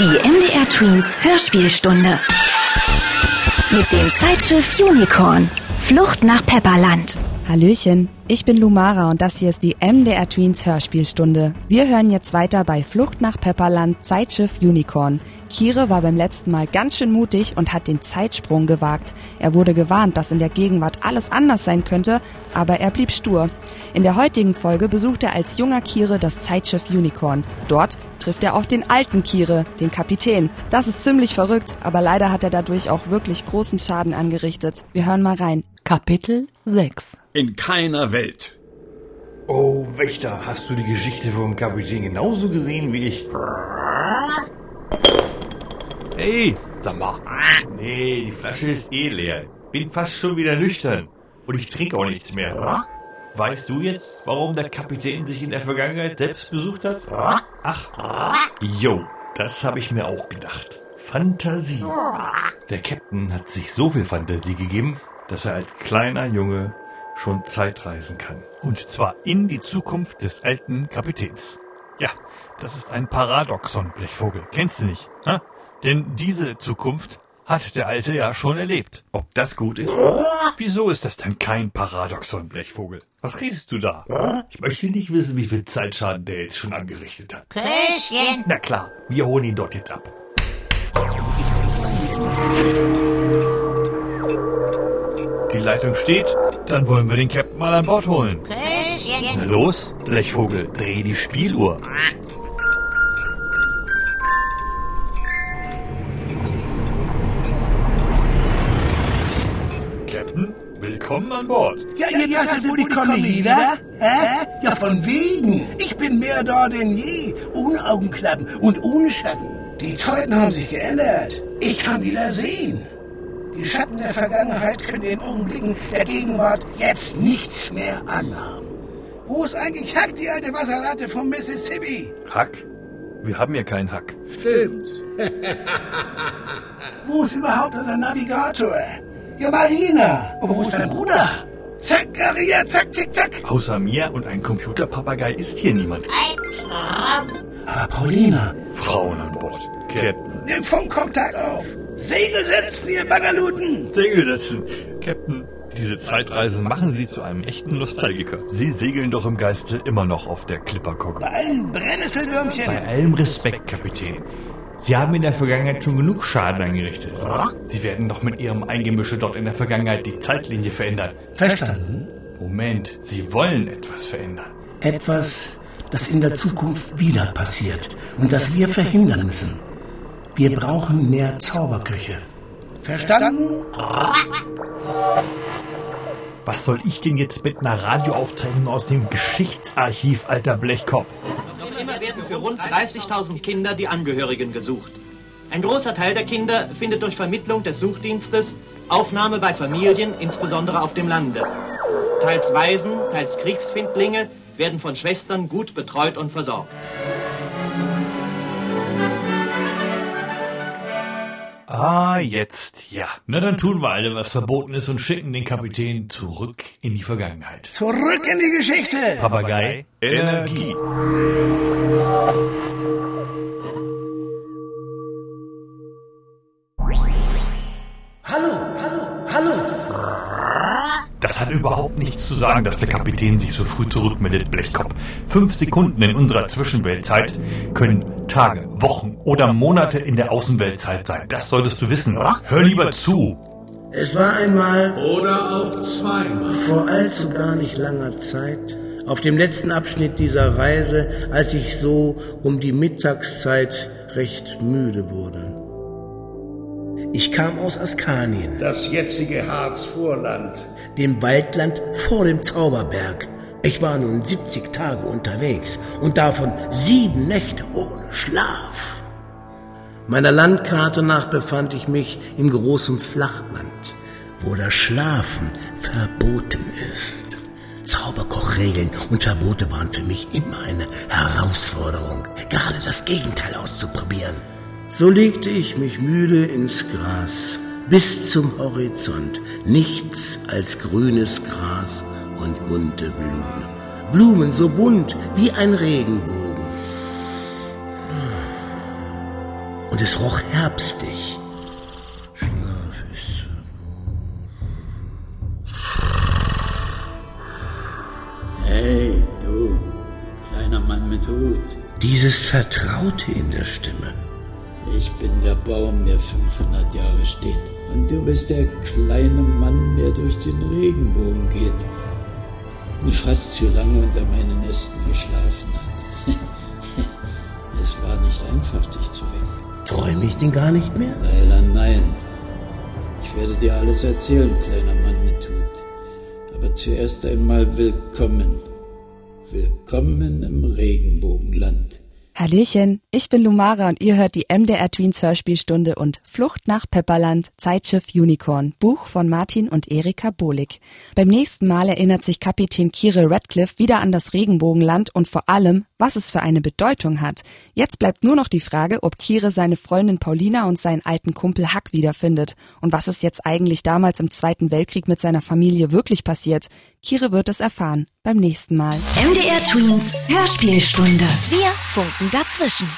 Die MDR Tweens Hörspielstunde. Mit dem Zeitschiff Unicorn. Flucht nach Pepperland. Hallöchen, ich bin Lumara und das hier ist die MDR Tweens Hörspielstunde. Wir hören jetzt weiter bei Flucht nach Pepperland Zeitschiff Unicorn. Kire war beim letzten Mal ganz schön mutig und hat den Zeitsprung gewagt. Er wurde gewarnt, dass in der Gegenwart alles anders sein könnte, aber er blieb stur. In der heutigen Folge besucht er als junger Kire das Zeitschiff Unicorn. Dort trifft er auf den alten Kire, den Kapitän. Das ist ziemlich verrückt, aber leider hat er dadurch auch wirklich großen Schaden angerichtet. Wir hören mal rein. Kapitel 6 In keiner Welt. Oh, Wächter, hast du die Geschichte vom Kapitän genauso gesehen wie ich? Hey, sag mal. Nee, die Flasche ist eh leer. Bin fast schon wieder nüchtern. Und ich trinke auch nichts mehr. Weißt du jetzt, warum der Kapitän sich in der Vergangenheit selbst besucht hat? Ach, jo, das habe ich mir auch gedacht. Fantasie. Der Captain hat sich so viel Fantasie gegeben, dass er als kleiner Junge schon Zeitreisen kann. Und zwar in die Zukunft des alten Kapitäns. Ja, das ist ein Paradoxon, Blechvogel. Kennst du nicht? Ha? Denn diese Zukunft hat der Alte ja schon erlebt. Ob das gut ist? Wieso ist das dann kein Paradoxon, Blechvogel? Was redest du da? Ich möchte nicht wissen, wie viel Zeitschaden der jetzt schon angerichtet hat. Küsschen. Na klar, wir holen ihn dort jetzt ab. Die Leitung steht, dann wollen wir den Captain mal an Bord holen. Na los, Blechvogel, dreh die Spieluhr. Captain, willkommen an Bord. Ja, ihr dachtet wohl, ich komme wieder? Hä? Ja, von wegen. Ich bin mehr da denn je. Ohne Augenklappen und ohne Schatten. Die Zeiten haben sich geändert. Ich kann wieder sehen. Die Schatten der Vergangenheit können den Augenblicken der Gegenwart jetzt nichts mehr anhaben. Wo ist eigentlich Hack, die alte Wasserratte vom Mississippi? Hack? Wir haben hier keinen Hack. Stimmt. Wo ist überhaupt unser Navigator? Ja, Marina. Und wo ist dein Bruder? Zack, Maria, zack, zick, zack. Außer mir und ein Computerpapagei ist hier niemand. Aber Paulina, Frauen an Bord. Captain. nimm Funkkontakt auf. Segel setzen, ihr Bagaluten. Segel setzen. Captain, diese Zeitreise machen Sie zu einem echten Nostalgiker. Sie segeln doch im Geiste immer noch auf der Klipperkogge. Bei allen Brennnesselwürmchen. Bei allem Respekt, Kapitän. Sie haben in der Vergangenheit schon genug Schaden angerichtet. Sie werden doch mit Ihrem Eingemische dort in der Vergangenheit die Zeitlinie verändern. Verstanden? Moment, Sie wollen etwas verändern. Etwas, das in der Zukunft wieder passiert und das wir verhindern müssen. Wir brauchen mehr Zauberköche. Verstanden? Was soll ich denn jetzt mit einer Radioaufzeichnung aus dem Geschichtsarchiv, alter Blechkopf? Noch immer werden für rund 30.000 Kinder die Angehörigen gesucht. Ein großer Teil der Kinder findet durch Vermittlung des Suchdienstes Aufnahme bei Familien, insbesondere auf dem Lande. Teils Waisen, teils Kriegsfindlinge werden von Schwestern gut betreut und versorgt. Ah, jetzt, ja. Na, dann tun wir alle, was verboten ist und schicken den Kapitän zurück in die Vergangenheit. Zurück in die Geschichte. Papagei, Energie. Hallo, Das hat überhaupt nichts zu sagen, dass der Kapitän sich so früh zurückmeldet, Blechkopf. Fünf Sekunden in unserer Zwischenweltzeit können Tage, Wochen oder Monate in der Außenweltzeit sein. Das solltest du wissen. Hör lieber zu. Es war einmal Oder auch zweimal. vor allzu gar nicht langer Zeit, auf dem letzten Abschnitt dieser Reise, als ich so um die Mittagszeit recht müde wurde. Ich kam aus Askanien, Das jetzige Harzvorland. dem Waldland vor dem Zauberberg. Ich war nun 70 Tage unterwegs und davon sieben Nächte ohne Schlaf. Meiner Landkarte nach befand ich mich im großen Flachland, wo das Schlafen verboten ist. Zauberkochregeln und Verbote waren für mich immer eine Herausforderung, gerade das Gegenteil auszuprobieren. So legte ich mich müde ins Gras, bis zum Horizont nichts als grünes Gras und bunte Blumen. Blumen so bunt wie ein Regenbogen. Und es roch herbstig. Schlaf ist Hey, du, kleiner Mann mit Hut. Dieses Vertraute in der Stimme. Ich bin der Baum, der 500 Jahre steht. Und du bist der kleine Mann, der durch den Regenbogen geht. Und fast zu lange unter meinen Ästen geschlafen hat. es war nicht einfach, dich zu wecken. Träume ich denn gar nicht mehr? Leider nein. Ich werde dir alles erzählen, kleiner Mann mit Hut. Aber zuerst einmal willkommen. Willkommen im Regenbogenland. Hallöchen, ich bin Lumara und ihr hört die MDR Tweens Hörspielstunde und Flucht nach Pepperland, Zeitschiff Unicorn, Buch von Martin und Erika Bohlig. Beim nächsten Mal erinnert sich Kapitän Kire Radcliffe wieder an das Regenbogenland und vor allem, was es für eine Bedeutung hat. Jetzt bleibt nur noch die Frage, ob Kire seine Freundin Paulina und seinen alten Kumpel Huck wiederfindet und was ist jetzt eigentlich damals im Zweiten Weltkrieg mit seiner Familie wirklich passiert. Kire wird es erfahren beim nächsten Mal. MDR Tweens Hörspielstunde. Wir funken dazwischen.